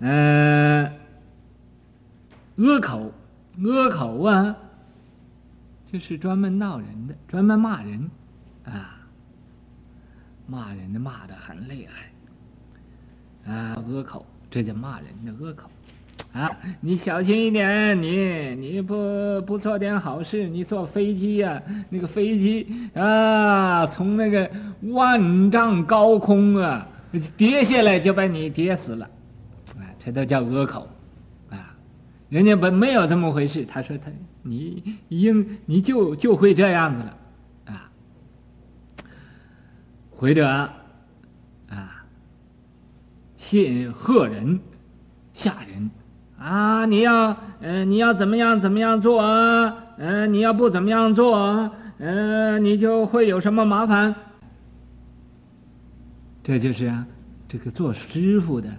嗯、呃，阿口，阿口啊，就是专门闹人的，专门骂人，啊，骂人的骂得很厉害，啊，阿口，这叫骂人的阿口。啊，你小心一点，你你不不做点好事，你坐飞机呀、那个飞机啊，从那个万丈高空啊跌下来就把你跌死了，这都叫阿口，啊，人家本没有这么回事，他说他你应你就就会这样子了，啊，或者啊，谢贺人，吓人。啊，你要，呃，你要怎么样怎么样做啊？呃，你要不怎么样做啊，呃，你就会有什么麻烦。这就是啊，这个做师傅的，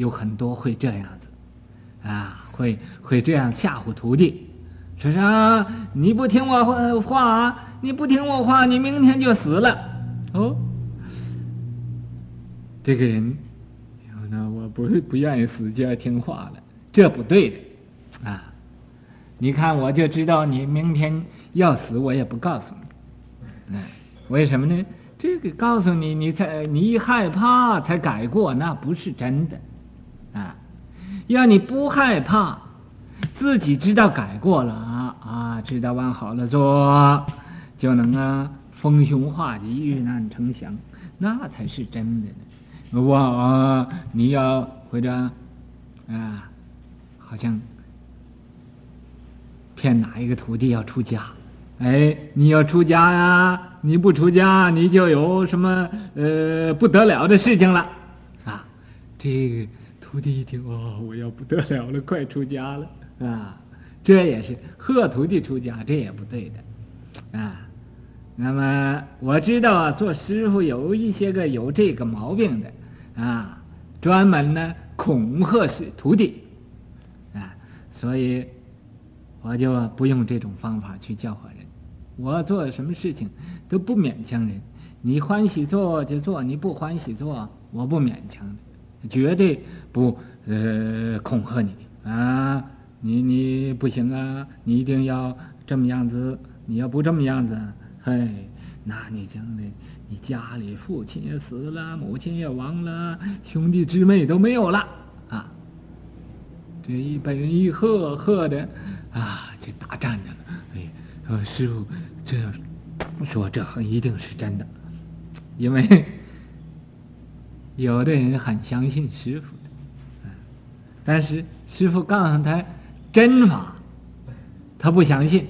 有很多会这样子，啊，会会这样吓唬徒弟，说啥，你不听我话，你不听我话，你明天就死了。哦，这个人。那我不是不愿意死，就要听话了，这不对的，啊！你看，我就知道你明天要死，我也不告诉你，哎，为什么呢？这个告诉你，你才你一害怕才改过，那不是真的，啊！要你不害怕，自己知道改过了啊啊，知道往好了做，就能啊逢凶化吉，遇难成祥，那才是真的呢。我啊，你要或者啊，好像骗哪一个徒弟要出家，哎，你要出家呀？你不出家，你就有什么呃不得了的事情了啊！这个徒弟一听哦，我要不得了了，快出家了啊！这也是贺徒弟出家，这也不对的啊。那么我知道啊，做师傅有一些个有这个毛病的。啊，专门呢恐吓是徒弟，啊，所以我就不用这种方法去教化人。我做什么事情都不勉强人，你欢喜做就做，你不欢喜做，我不勉强，绝对不呃恐吓你啊！你你不行啊，你一定要这么样子，你要不这么样子，嘿，那你将来。你家里父亲也死了，母亲也亡了，兄弟姊妹都没有了啊！这一被人一喝喝的啊，就打战着了。哎，说师傅，这说这很一定是真的，因为有的人很相信师傅，但是师傅告诉他真法，他不相信，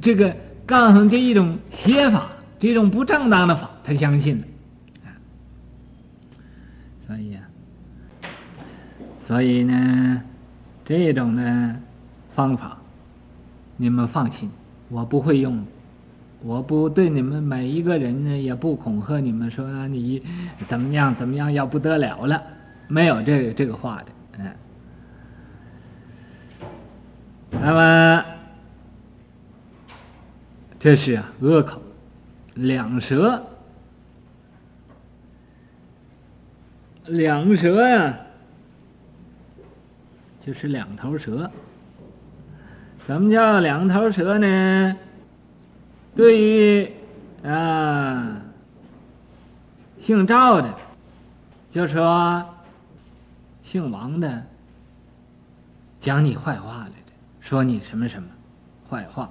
这个告诉这一种邪法，这种不正当的法。他相信了，所以啊，所以呢，这种呢方法，你们放心，我不会用，我不对你们每一个人呢，也不恐吓你们说你怎么样怎么样要不得了了，没有这个这个话的，嗯。那么，这是啊，阿口，两舌。两舌呀，就是两头蛇。什么叫两头蛇呢？对于啊，姓赵的，就说姓王的讲你坏话了，说你什么什么坏话。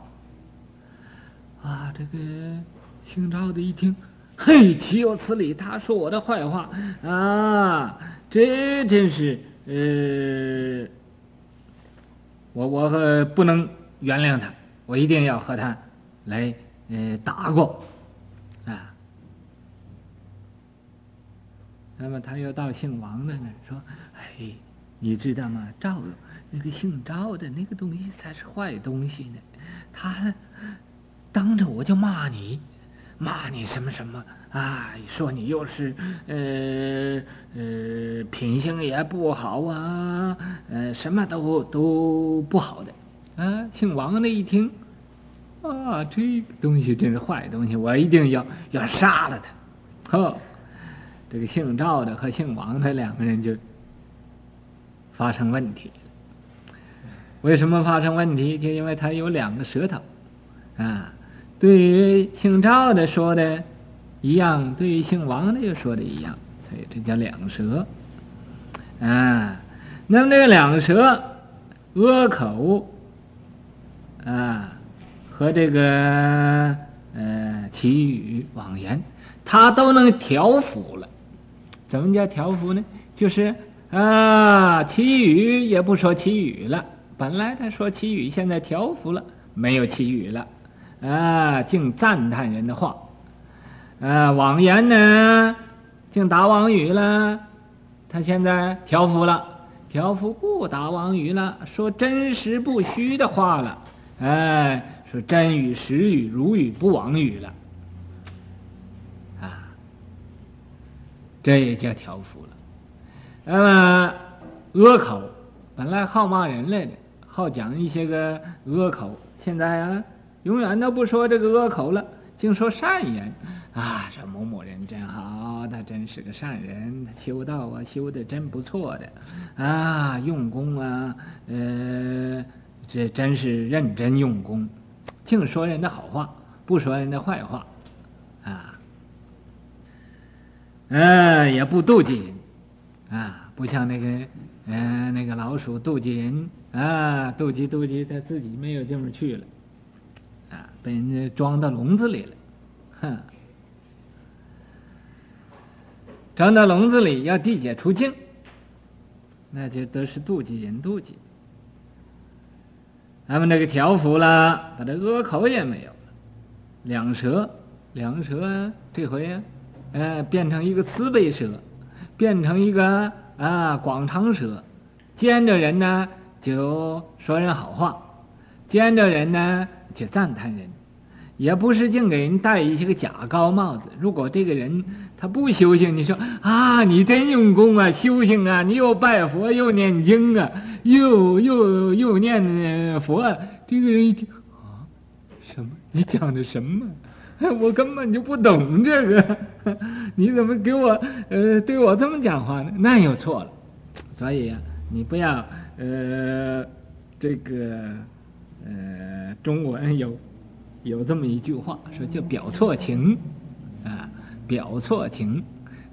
啊，这个姓赵的一听。嘿，岂有此理！他说我的坏话啊，这真是呃，我我不能原谅他，我一定要和他来呃打过啊。那么他又到姓王的那说：“哎，你知道吗？赵那个姓赵的那个东西才是坏东西呢，他当着我就骂你。”骂你什么什么啊？说你又是呃呃品行也不好啊，呃什么都都不好的啊！姓王的一听，啊，这个东西真是坏东西，我一定要要杀了他。呵，这个姓赵的和姓王的两个人就发生问题。为什么发生问题？就因为他有两个舌头，啊，对于姓赵的说的一样，对于姓王的又说的一样，所以这叫两舌。啊，那么这个两舌，阿口，啊，和这个呃綺语妄言，他都能调伏了。怎么叫调伏呢？就是啊，綺语也不说綺语了。本来他说綺语，现在调伏了，没有綺语了，啊，净赞叹人的话，啊，妄言呢，竟打妄语了。他现在调伏了，调伏不打妄语了，说真实不虚的话了，哎，说真语实语如语不妄语了，啊，这也叫调伏了。那么阿口本来好骂人来的，好讲一些个恶口，现在啊，永远都不说这个恶口了，净说善言。啊，这某某人真好，他真是个善人，修道啊修的真不错的，啊，用功啊，呃，这真是认真用功，净说人的好话，不说人的坏话，啊，呃，也不妒忌人，啊，不像那个，嗯、呃，那个老鼠妒忌人，啊，妒忌妒忌，他自己没有地方去了，啊，被人家装到笼子里了，哼。装到笼子里要递解出境，那就都是妒忌人妒忌。咱们这个条幅了，把这阿口也没有了，两舌，两舌这回呀，呃，变成一个慈悲舌，变成一个啊广长舌，见着人呢就说人好话，见着人呢就赞叹人，也不是净给人戴一些个假高帽子。如果这个人，他不修行，你说啊，你真用功啊，修行啊，你又拜佛又念经啊，又又又念佛，这个人一听啊，什么？你讲的什么？我根本就不懂这个，你怎么给我呃对我这么讲话呢？那又错了。所以、啊，你不要呃这个呃中文有有这么一句话，说叫表错情啊。表错情，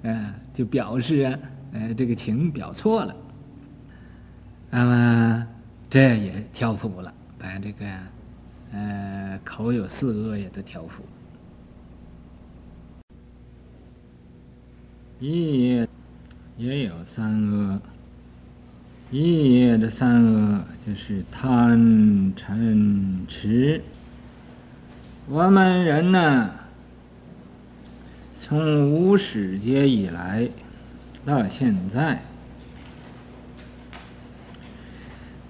呃，就表示啊，呃，这个情表错了，那么这也调伏了，把这个，呃，口有四恶也都调伏。一也有三恶，一业的三恶就是贪嗔痴。我们人呢？从无始劫以来到现在，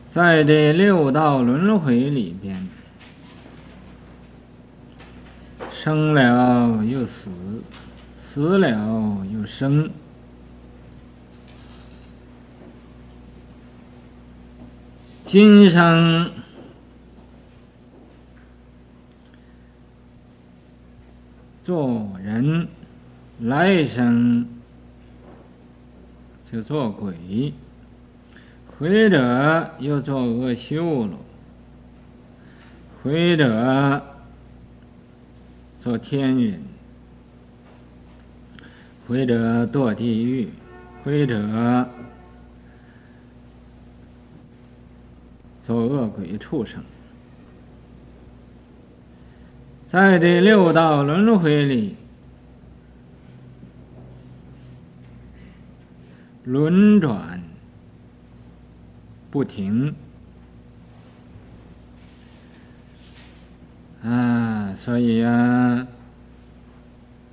在这六道轮回里边，生了又死，死了又生。今生做人。来生就做鬼，或者又做恶修罗，或者做天人，或者堕地狱，或者做恶鬼畜生，在这六道轮回里。轮转不停啊，所以啊，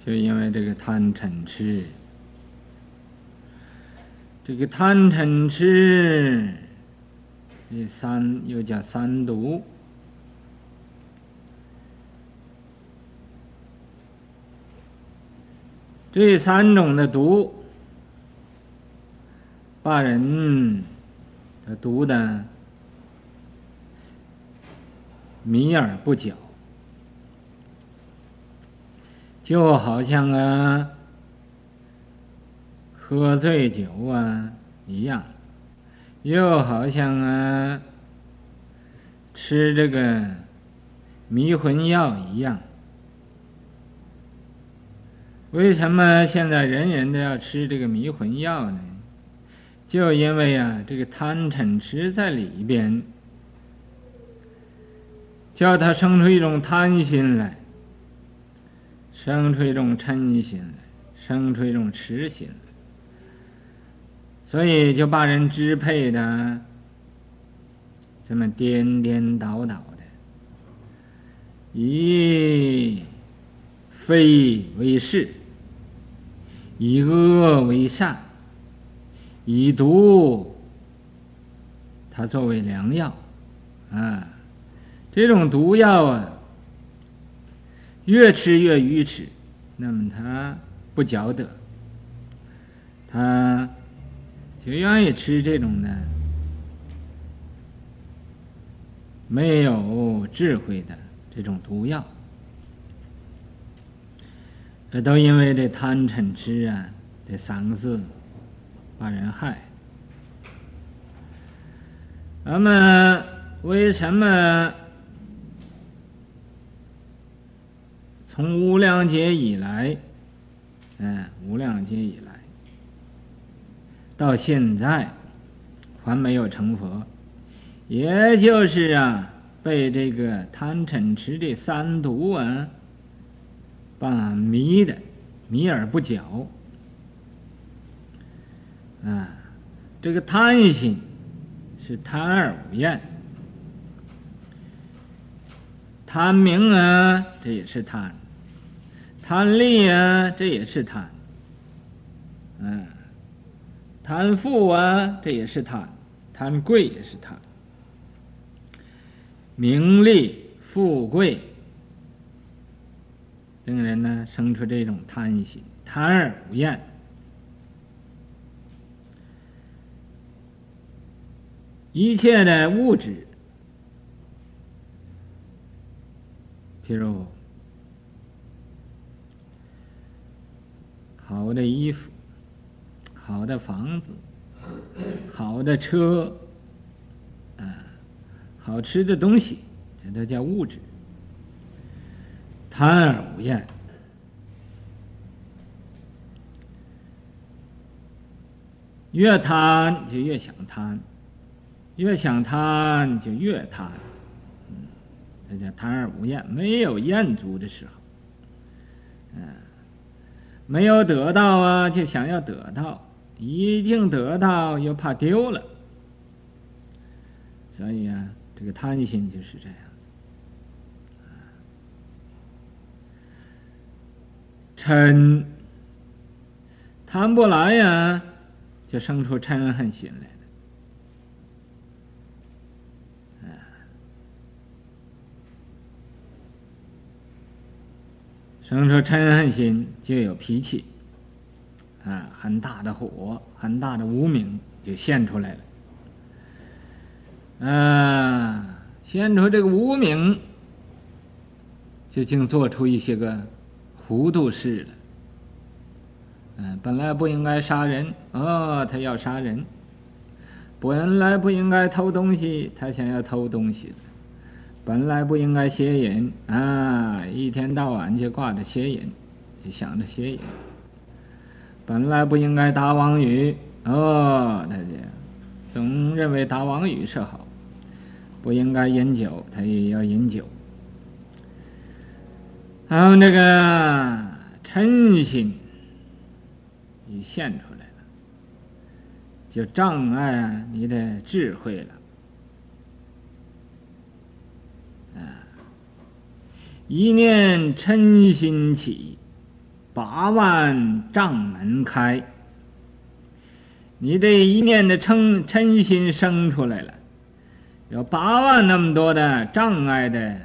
就因为这个贪嗔痴，这个贪嗔痴，这三又叫三毒，这三种的毒。把人他毒的迷而不觉，就好像啊喝醉酒啊一样，又好像啊，吃这个迷魂药一样。为什么现在人人都要吃这个迷魂药呢？就因为啊，这个贪嗔痴在里边，叫他生出一种贪心来，生出一种嗔心来，生出一种痴心来。所以就把人支配的这么颠颠倒倒的，以非为是，以恶为善，以毒它作为良药啊，这种毒药啊，越吃越愚痴，那么他不嚼得，他。就愿意吃这种的没有智慧的这种毒药，这都因为这贪嗔痴啊，这三个字把人害。那么为什么从无量劫以来，嗯，无量劫以来。到现在还没有成佛，也就是啊，被这个贪嗔痴这三毒啊，把迷的迷而不觉啊。这个贪心是贪而无厌，贪名啊，这也是贪；贪利啊，这也是贪。嗯。贪富啊，这也是贪；贪贵也是贪。名利富贵，令人呢生出这种贪心，贪而无厌。一切的物质，譬如好的衣服。好的房子，好的车，啊，好吃的东西，这都叫物质。贪而无厌，越贪就越想贪，越想贪就越贪，嗯，这叫贪而无厌，没有厌足的时候，嗯，没有得到啊，就想要得到。已经得到又怕丢了，所以啊，这个贪心就是这样子。嗔贪不来呀，就生出嗔恨心来了。啊，生出嗔恨心就有脾气。啊，很大的火，很大的无明就现出来了。啊，现出这个无明，就竟做出一些个糊涂事了。嗯、本来不应该杀人，哦，他要杀人；本来不应该偷东西，他想要偷东西；本来不应该邪淫，啊，一天到晚就挂着邪淫，就想着邪淫。本来不应该打妄语哦，他这样总认为打妄语是好；不应该饮酒，他也要饮酒。然后那个嗔心你现出来了，就障碍你的智慧了。啊，一念嗔心起。八万障门开，你这一念的嗔嗔心生出来了，有八万那么多的障碍的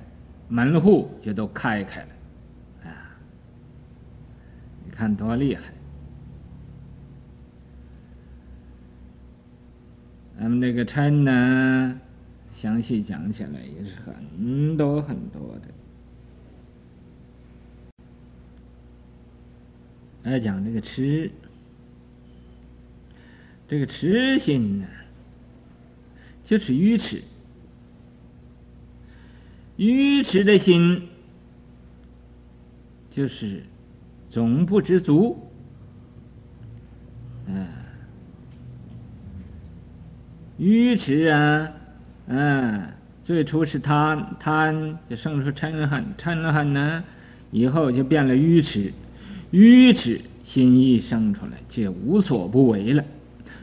门户就都开开了，啊，你看多厉害！咱们这个嗔呢，详细讲起来也是很多很多的。来讲这个痴，这个痴心呢，就是愚痴。愚痴的心就是总不知足。嗯，愚痴啊，嗯，最初是贪，贪就生出嗔恨，嗔恨呢，以后就变了愚痴，愚痴心一生出来就无所不为了，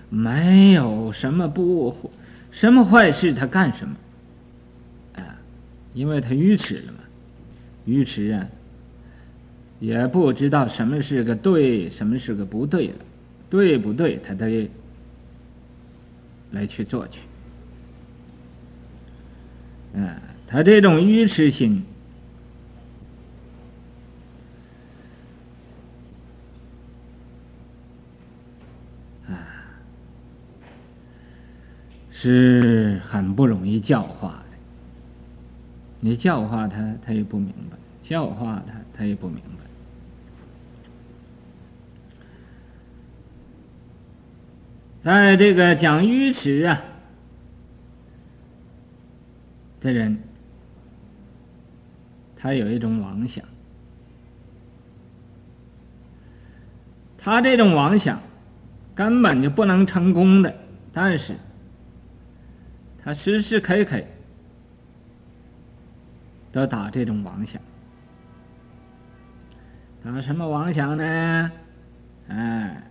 没有什么不，什么坏事他干什么，啊，因为他愚痴了嘛，愚痴啊，也不知道什么是个对，什么是个不对了。对不对？他得来去做去。嗯，他这种愚痴心，是很不容易教化的。你教化他，他也不明白；教化他，他也不明白。在这个讲愚痴啊的人，他有一种妄想，他这种妄想根本就不能成功的，但是他时时刻刻都打这种妄想，打什么妄想呢？哎，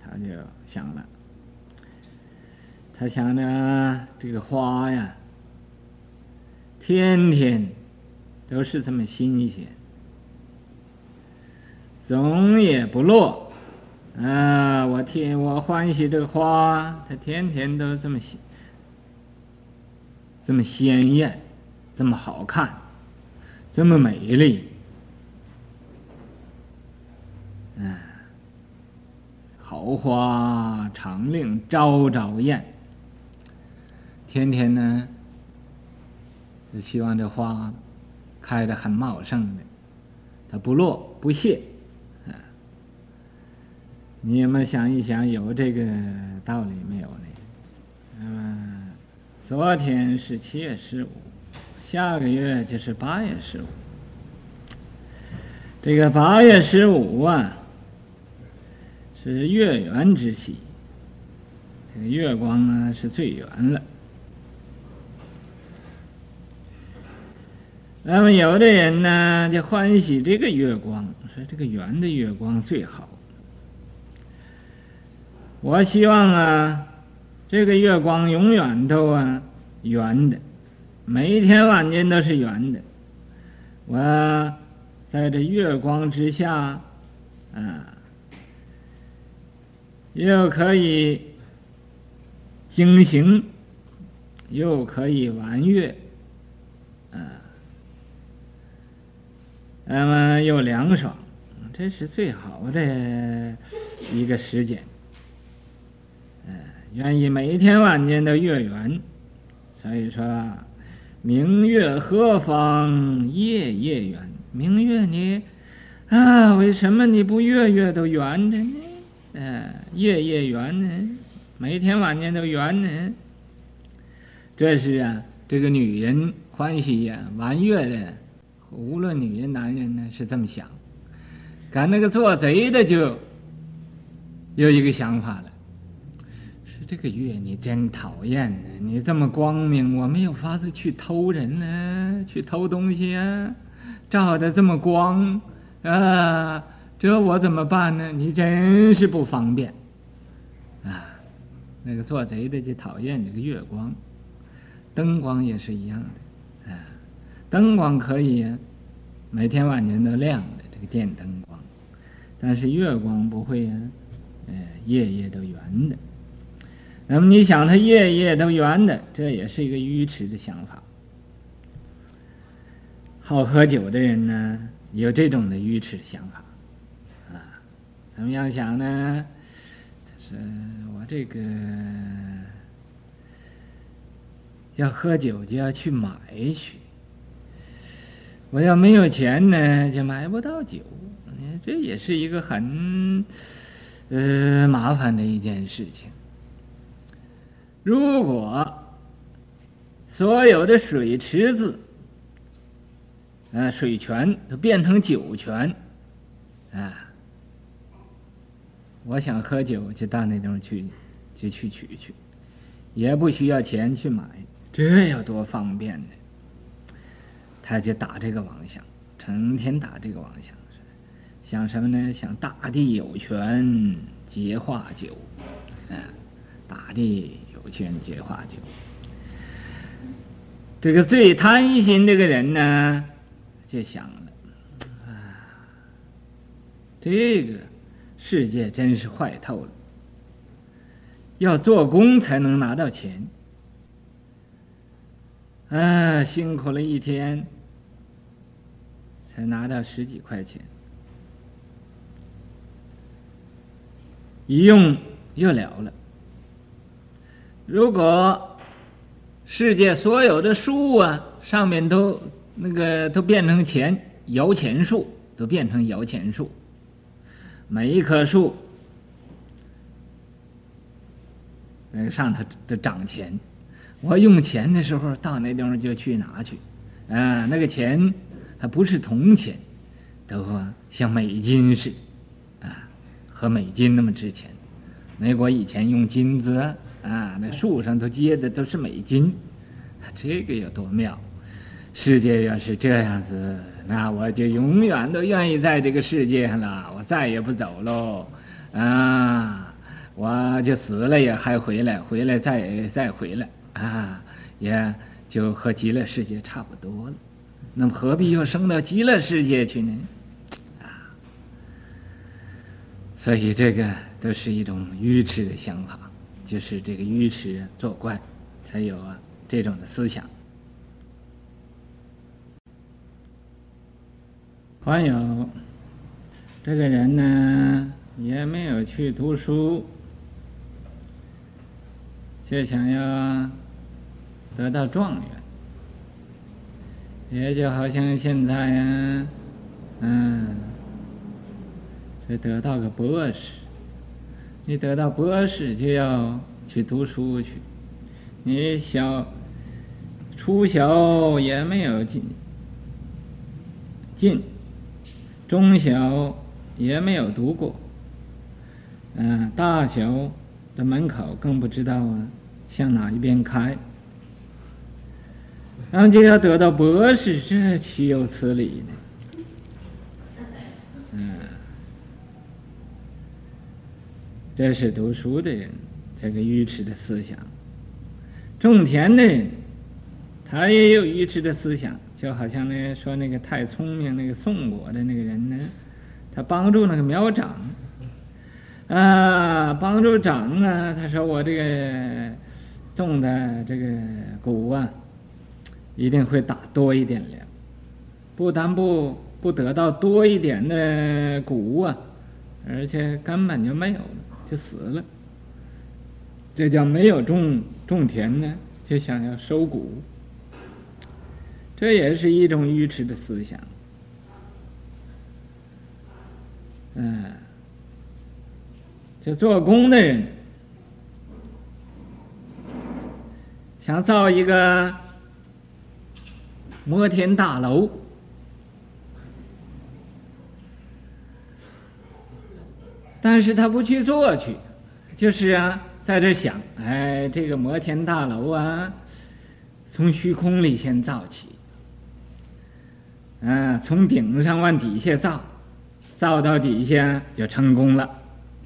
他就想了。他想着这个花呀，天天都是这么新鲜，总也不落。啊，我天，我欢喜这个花，它天天都这么新，这么鲜艳，这么好看，这么美丽。嗯，好花常令朝朝艳。天天呢，就希望这花开得很茂盛的，它不落不谢。啊，你们想一想，有这个道理没有呢？嗯，昨天是七月十五，下个月就是八月十五。这个八月十五啊，是月圆之喜，这个月光呢是最圆了。那么有的人呢，就欢喜这个月光，说这个圆的月光最好。我希望啊，这个月光永远都啊圆的，每一天晚间都是圆的。我在这月光之下，啊，又可以惊醒，又可以玩月。啊那么又凉爽，这是最好的一个时间。愿意每天晚间都月圆，所以说明月何方夜夜圆？明月你啊，为什么你不月月都圆着呢？嗯，夜夜圆呢？每天晚间都圆呢？这是啊，这个女人欢喜呀，玩月的。无论女人男人呢，是这么想，赶那个做贼的就有一个想法了，这个月你真讨厌呢，你这么光明，我没有法子去偷人呢，去偷东西啊，照得这么光啊，这我怎么办呢？你真是不方便啊！那个做贼的就讨厌这个月光，灯光也是一样的啊。灯光可以每天晚间都亮的，这个电灯光，但是月光不会呀，呃，夜夜都圆的。那么你想，它夜夜都圆的，这也是一个愚痴的想法。好喝酒的人呢，有这种的愚痴想法，啊，怎么样想呢？就是我这个要喝酒，就要去买去。我要没有钱呢，就买不到酒，这也是一个很呃麻烦的一件事情。如果所有的水池子，呃，水泉都变成酒泉，啊，我想喝酒就到那地方去，就去取去，也不需要钱去买，这要多方便呢！他就打这个妄想，成天打这个妄想，想什么呢？想大地有泉皆化酒，啊，大地有泉皆化酒。这个最贪心这个人呢，就想了，啊，这个世界真是坏透了。要做工才能拿到钱，啊，辛苦了一天，才拿到十几块钱，一用又了了。如果世界所有的树啊，上面都那个都变成钱，摇钱树都变成摇钱树，每一棵树那个上头都长钱，我用钱的时候到那地方就去拿去，啊，那个钱还不是铜钱，都像美金似的，啊，和美金那么值钱。美国以前用金子啊。啊，那树上头结的都是美金，这个有多妙！世界要是这样子，那我就永远都愿意在这个世界上了，我再也不走喽。啊，我就死了也还回来，回来再再回来啊，也就和极乐世界差不多了。那么何必又升到极乐世界去呢？啊，所以这个都是一种愚痴的想法。就是这个愚痴作怪，才有啊这种的思想。还有这个人呢，也没有去读书，就想要得到状元，也就好像现在呀，嗯，这得到个博士。你得到博士就要去读书去，你小初小也没有进，进中小也没有读过，嗯，大小的门口更不知道啊，向哪一边开，然后就要得到博士，这岂有此理呢？这是读书的人，这个愚痴的思想；种田的人，他也有愚痴的思想。就好像那说那个太聪明那个宋国的那个人呢，他帮助那个苗长，啊，帮助长呢。他说我这个种的这个谷啊，一定会打多一点粮，不但不不得到多一点的谷啊，而且根本就没有。就死了，这叫没有种种田呢，就想要收谷，这也是一种愚痴的思想。嗯，这做工的人想造一个摩天大楼。但是他不去做去，就是啊，在这想，哎，这个摩天大楼啊，从虚空里先造起，啊，从顶上往底下造，造到底下就成功了，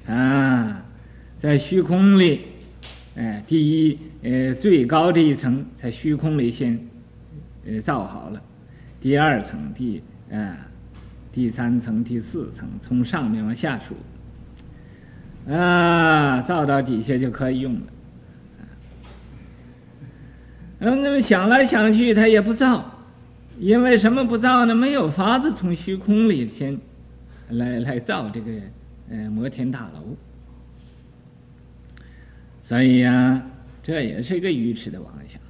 啊，在虚空里，哎，第一，呃，最高这一层在虚空里先，呃，造好了，第二层、第啊，第三层、第四层，从上面往下数。啊，造到底下就可以用了。嗯，那么想来想去，他也不造，因为什么不造呢？没有法子从虚空里先来来造这个呃摩天大楼。所以呀、啊，这也是一个愚痴的妄想。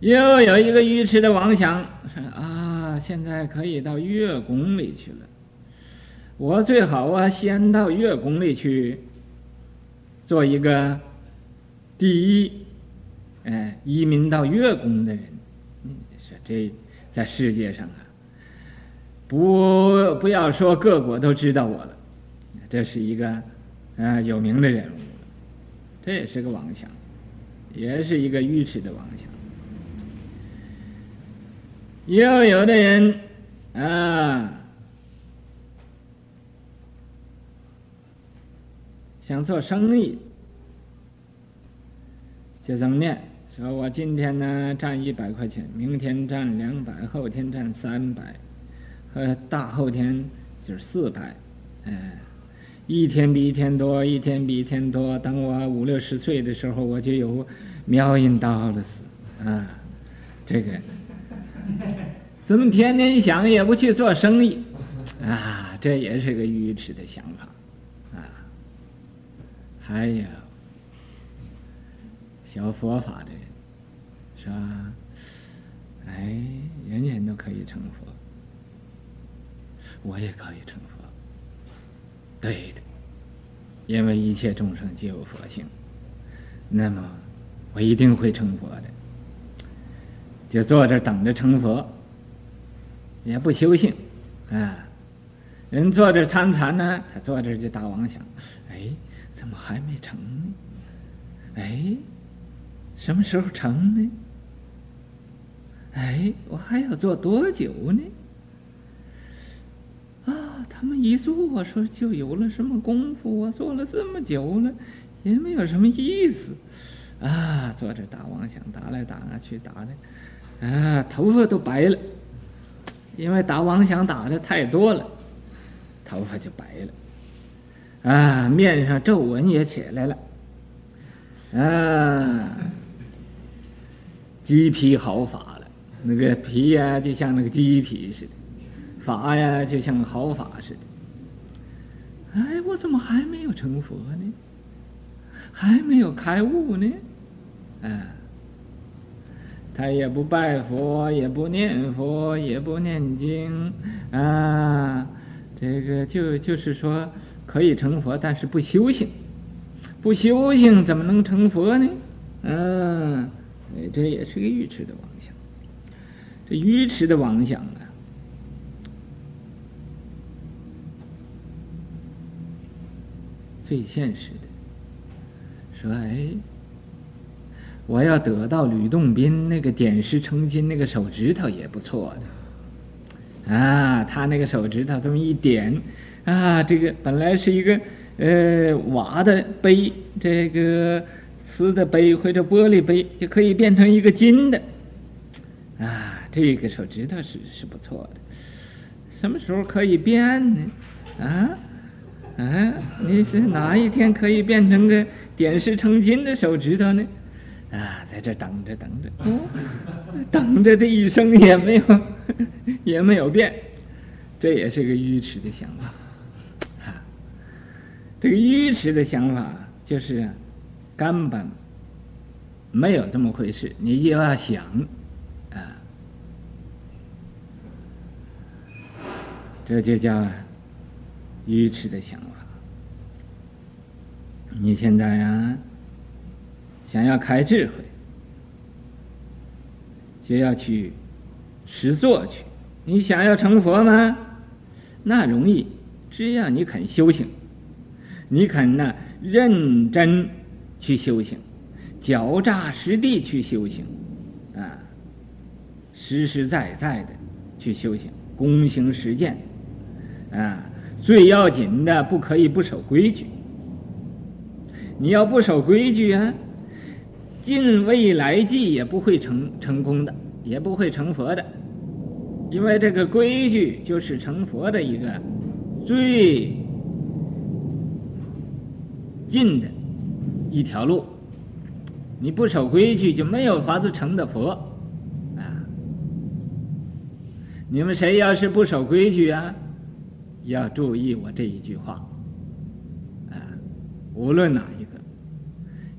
又有一个愚痴的妄想啊。现在可以到月宫里去了，我最好啊，先到月宫里去做一个第一，哎，移民到月宫的人，你说这在世界上啊，不不要说各国都知道我了，这是一个啊、呃、有名的人物，这也是个王强，也是一个愚痴的王强。又有的人啊。想做生意，就这么念：说我今天呢赚一百块钱，明天赚两百，后天赚三百，和大后天就是四百，哎，一天比一天多，一天比一天多。等我五六十岁的时候，我就有妙音道了死啊！这个 怎么天天想也不去做生意啊？这也是个愚痴的想法。啊还有学佛法的人，是吧？哎，人人都可以成佛，我也可以成佛。对的，因为一切众生皆有佛性，那么我一定会成佛的。就坐这等着成佛，也不修行啊！人坐这参禅呢，他坐这就打妄想，哎。怎么还没成呢？哎，什么时候成呢？哎，我还要做多久呢？啊，他们一做，我说就有了什么功夫？我做了这么久了，也没有什么意思。啊，坐着打妄想，打来打去，打的，啊，头发都白了，因为打妄想打的太多了，头发就白了。啊，面上皱纹也起来了，啊，鸡皮好发了，那个皮呀、就像那个鸡皮似的，发呀，就像好发似的。哎，我怎么还没有成佛呢？还没有开悟呢？啊，他也不拜佛，也不念佛，也不念经，啊，这个就就是说。可以成佛，但是不修行，不修行怎么能成佛呢？嗯，这也是个愚痴的妄想。这愚痴的妄想啊，最现实的，说哎，我要得到吕洞宾那个点石成金那个手指头也不错的，啊，他那个手指头这么一点。啊，这个本来是一个呃瓦的杯，这个瓷的杯或者玻璃杯，就可以变成一个金的。啊，这个手指头是是不错的，什么时候可以变呢？啊啊，你是哪一天可以变成个点石成金的手指头呢？啊，在这等着等着，哦，等着这一生也没有 也没有变，这也是个愚痴的想法啊。这个愚痴的想法就是根本没有这么回事，你就要想啊，这就叫愚痴的想法。你现在呀，想要开智慧，就要去实做去。你想要成佛吗？那容易，只要你肯修行。你肯呢，认真去修行，脚扎实地去修行，啊，实实在在的去修行，躬行实践，啊，最要紧的不可以不守规矩。你要不守规矩啊，尽未来际也不会成成功的，也不会成佛的，因为这个规矩就是成佛的一个最。近的一条路，你不守规矩就没有法子成的佛，啊！你们谁要是不守规矩啊，要注意我这一句话，啊！无论哪，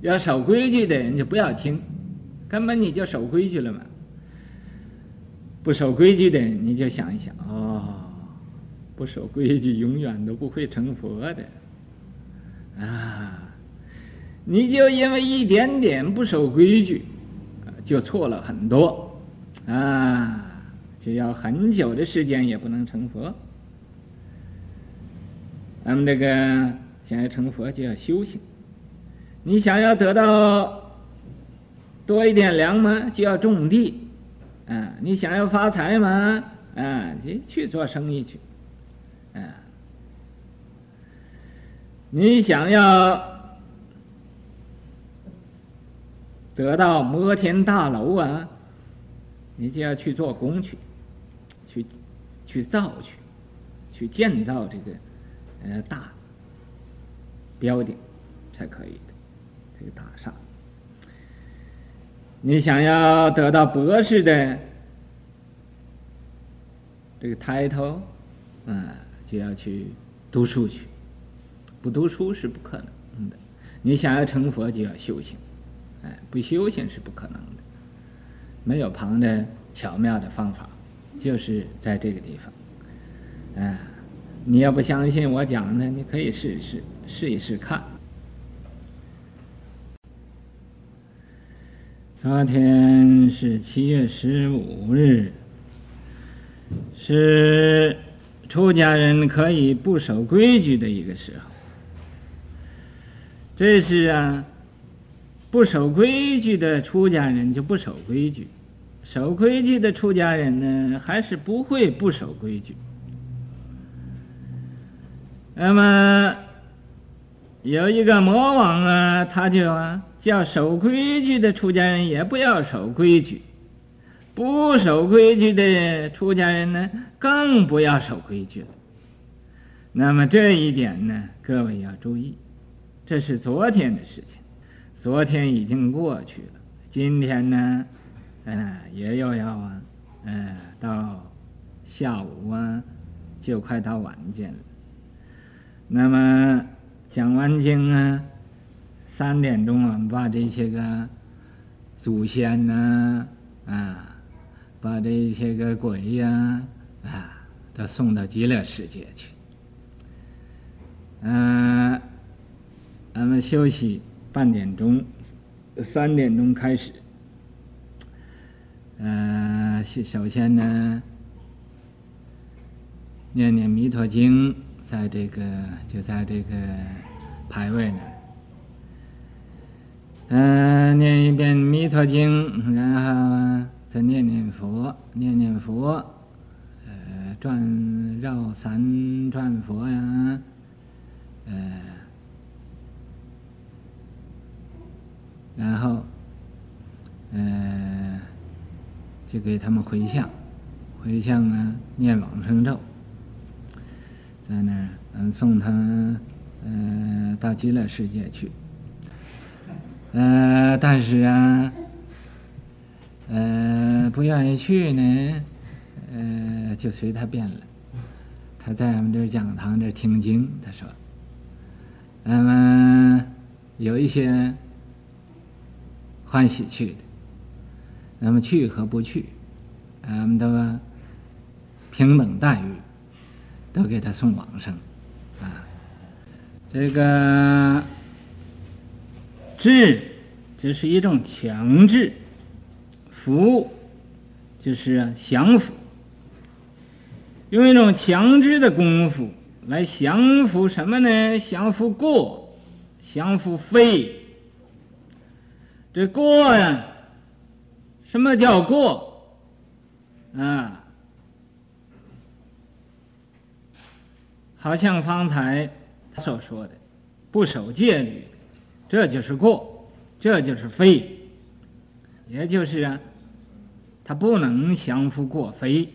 要守规矩的人就不要听，根本你就守规矩了嘛。不守规矩的人，你就想一想，哦，不守规矩永远都不会成佛的。啊，你就因为一点点不守规矩，就错了很多，啊，就要很久的时间也不能成佛。咱们这个想要成佛，就要修行。你想要得到多一点粮嘛，就要种地，啊，你想要发财嘛，啊，你去做生意去，啊，你想要。得到摩天大楼啊，你就要去做工去，去，去造去，去建造这个呃大标顶才可以的，这个大厦。你想要得到博士的这个抬头，啊，就要去读书去，不读书是不可能的。你想要成佛，就要修行。哎，不修行是不可能的，没有旁的巧妙的方法，就是在这个地方。哎，你要不相信我讲的，你可以试一试，试一试看。昨天是七月十五日，是出家人可以不守规矩的一个时候。这是啊。不守规矩的出家人就不守规矩，守规矩的出家人呢，还是不会不守规矩。那么有一个魔王啊，他就啊叫守规矩的出家人也不要守规矩，不守规矩的出家人呢，更不要守规矩了。那么这一点呢，各位要注意，这是昨天的事情。昨天已经过去了，今天呢，呃，也又要啊，呃，到下午啊，就快到晚间了。那么讲完经啊，三点钟我们，把这些个祖先呢，啊，把这些个鬼呀，啊，都送到极乐世界去。嗯、咱们休息。半点钟，三点钟开始。呃，首先呢，念念弥陀经，在这个就在这个牌位呢。嗯、念一遍弥陀经，然后再念念佛，念念佛，呃，转绕三转佛呀，呃。然后，呃，就给他们回向，回向呢，念往生咒，在那儿，嗯，送他们，呃，到极乐世界去。呃，但是啊，呃，不愿意去呢，呃，就随他便了。他在我们这讲堂这听经，他说，那么有一些。欢喜去的，那么去和不去，俺们都平等待遇，都给他送往生，啊，这个制就是一种强制，服就是降服，用一种强制的功夫来降服什么呢？降服过，降服非。这过呀，什么叫过？啊，好像方才所说的，不守戒律，这就是过，这就是非，也就是啊，他不能降服过非，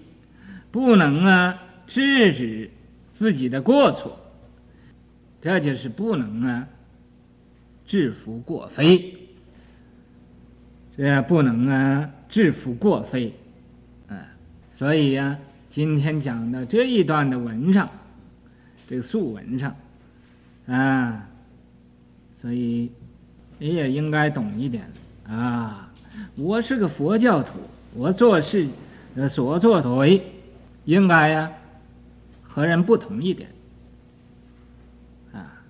不能啊制止自己的过错，这就是不能啊制服过非。这不能啊，制服过非，啊，所以呀、啊，今天讲的这一段的文上，这个素文上，啊，所以你也应该懂一点啊。我是个佛教徒，我做事呃所作所为，应该呀、和人不同一点，啊，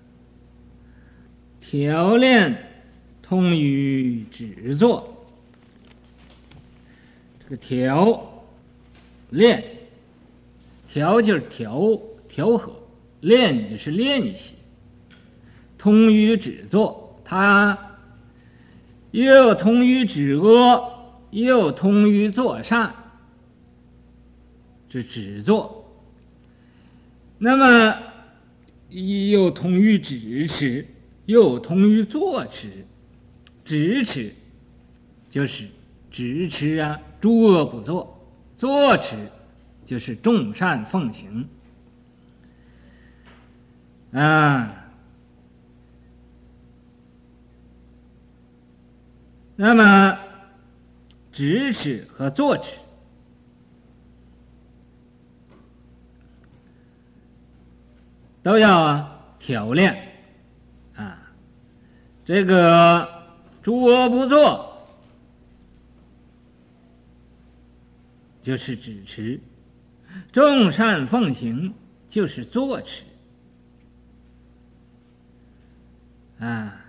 调练通于止坐。这个调练，调就是调调和，练就是练习。通于止坐，他又通于止恶，又通于作善。这止坐，那么又通于止持，又通于作持。止持就是止持啊，诸恶不作；作持就是众善奉行。啊，那么止持和坐持。都要啊调练啊，这个诸恶不作就是止持，众善奉行就是坐持啊。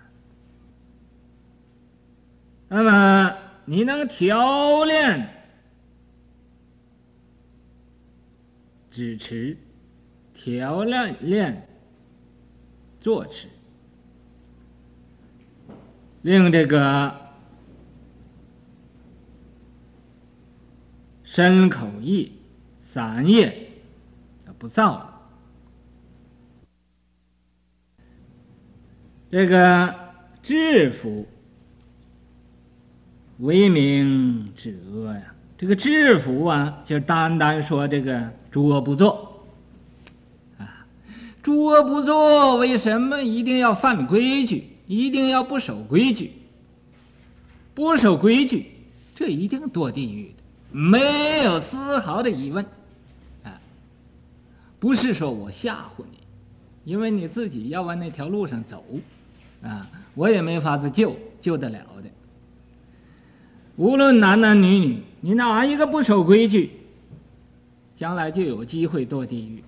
那么你能调练止持。调练练坐持，令这个身口意三业不造。这个制服为明止恶呀，这个制服啊，就单单说这个诸恶不作。诸恶不作，为什么一定要犯规矩？一定要不守规矩？不守规矩，这一定堕地狱的，没有丝毫的疑问。啊，不是说我吓唬你，因为你自己要往那条路上走，啊，我也没法子救，救得了的。无论男男女女，你哪一个不守规矩，将来就有机会堕地狱，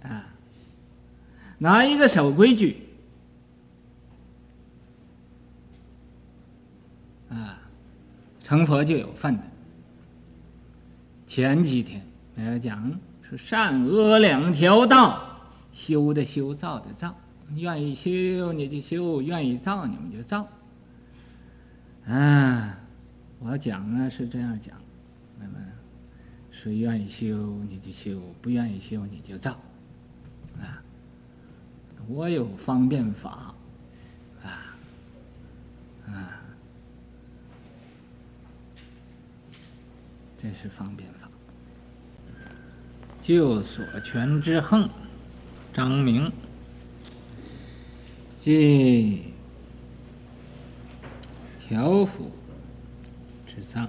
啊。哪一个守规矩啊，成佛就有份的。前几天我要讲是善恶两条道，修的修，造的造，愿意修你就修，愿意造你们就造。啊，我讲呢是这样讲，那么谁愿意修你就修，不愿意修你就造。啊我有方便法，啊，啊，这是方便法。就所权之横，张明，即调伏之藏。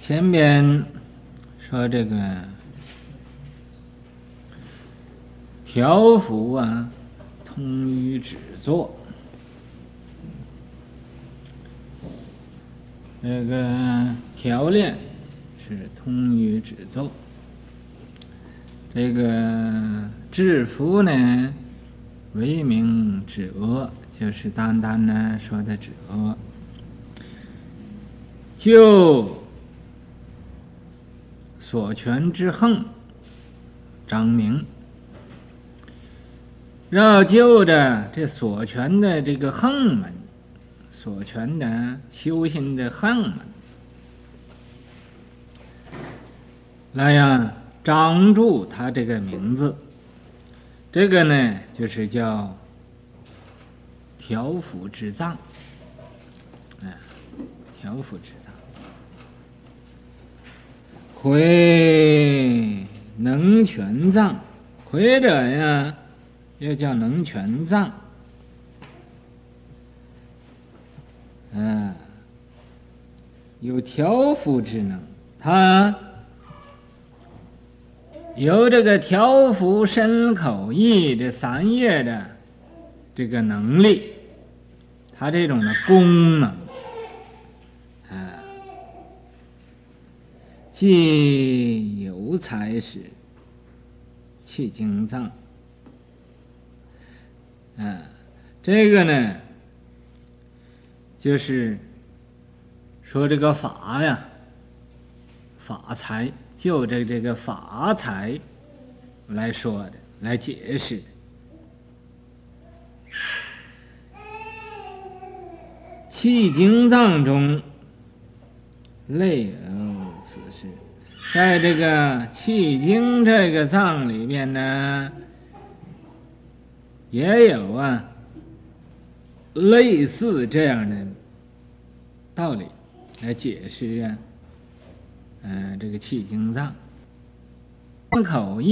前边说这个。条幅啊，通于纸作。这个条链是通于纸作。这个制服呢，为明止恶，就是单单呢说的止恶。就所权之横，张明。要就着这所权的这个横门，所权的修行的横门，来呀，张住他这个名字，这个呢就是叫调伏之藏，啊，调伏之藏，魁能全藏，魁者呀。又叫能全藏，嗯，有调伏之能，他有这个调伏身口意这三业的这个能力，他这种的功能，啊，既有才识，气经藏。啊，这个呢，就是说这个法呀，法财就这这个法财来说的，来解释气。经藏中，类有此事，在这个气经这个藏里面呢，也有啊类似这样的道理来解释啊，嗯、呃，这个气经藏口译。